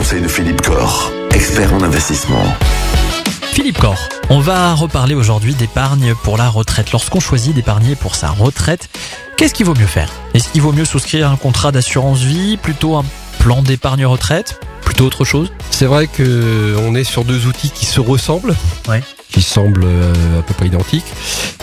conseils de Philippe Corr, expert en investissement. Philippe Corr, on va reparler aujourd'hui d'épargne pour la retraite. Lorsqu'on choisit d'épargner pour sa retraite, qu'est-ce qu'il vaut mieux faire? Est-ce qu'il vaut mieux souscrire un contrat d'assurance vie, plutôt un plan d'épargne retraite, plutôt autre chose? C'est vrai que on est sur deux outils qui se ressemblent. Ouais. Qui semblent euh, à peu près identiques,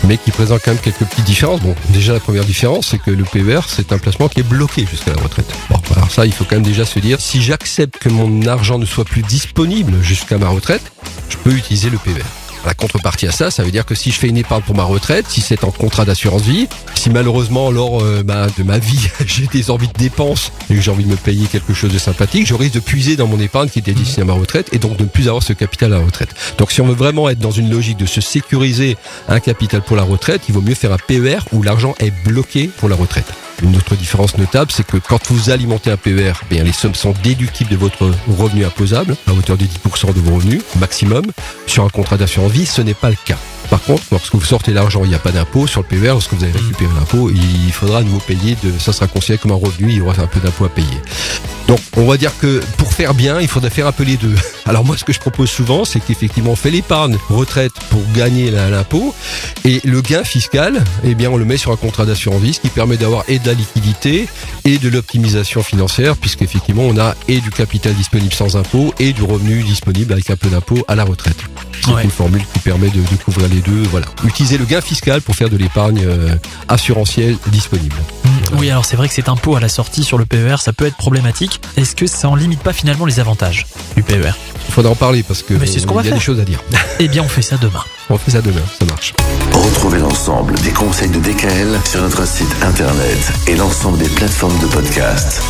mais qui présentent quand même quelques petites différences. Bon, déjà la première différence, c'est que le PER, c'est un placement qui est bloqué jusqu'à la retraite. Bon, alors ça, il faut quand même déjà se dire, si j'accepte que mon argent ne soit plus disponible jusqu'à ma retraite, je peux utiliser le PER. La contrepartie à ça, ça veut dire que si je fais une épargne pour ma retraite, si c'est en contrat d'assurance vie, si malheureusement lors euh, de ma vie j'ai des envies de dépenses et que j'ai envie de me payer quelque chose de sympathique, je risque de puiser dans mon épargne qui était destinée à ma retraite et donc de ne plus avoir ce capital à la retraite. Donc si on veut vraiment être dans une logique de se sécuriser un capital pour la retraite, il vaut mieux faire un PER où l'argent est bloqué pour la retraite. Une autre différence notable, c'est que quand vous alimentez un PER, eh les sommes sont déductibles de votre revenu imposable à hauteur de 10% de vos revenus maximum. Sur un contrat d'assurance vie, ce n'est pas le cas. Par contre, lorsque vous sortez l'argent, il n'y a pas d'impôt sur le PER. Lorsque vous avez récupéré l'impôt, il faudra nous payer de, ça sera considéré comme un revenu, il y aura un peu d'impôt à payer. Donc, on va dire que pour faire bien, il faudrait faire un peu les deux. Alors moi, ce que je propose souvent, c'est qu'effectivement, on fait l'épargne retraite pour gagner l'impôt, et le gain fiscal, eh bien, on le met sur un contrat d'assurance vie, ce qui permet d'avoir et de la liquidité et de l'optimisation financière, puisqu'effectivement, on a et du capital disponible sans impôt et du revenu disponible avec un peu d'impôt à la retraite. C'est Ouais. une formule qui permet de, de couvrir les deux. Voilà, utiliser le gain fiscal pour faire de l'épargne euh, assurantielle disponible. Oui, alors c'est vrai que cet impôt à la sortie sur le PER, ça peut être problématique. Est-ce que ça en limite pas finalement les avantages du PER Il faudra en parler parce que Mais c'est ce qu'on va il y a faire. des choses à dire. Eh bien, on fait ça demain. On fait ça demain, ça marche. Retrouvez l'ensemble des conseils de DKL sur notre site internet et l'ensemble des plateformes de podcast.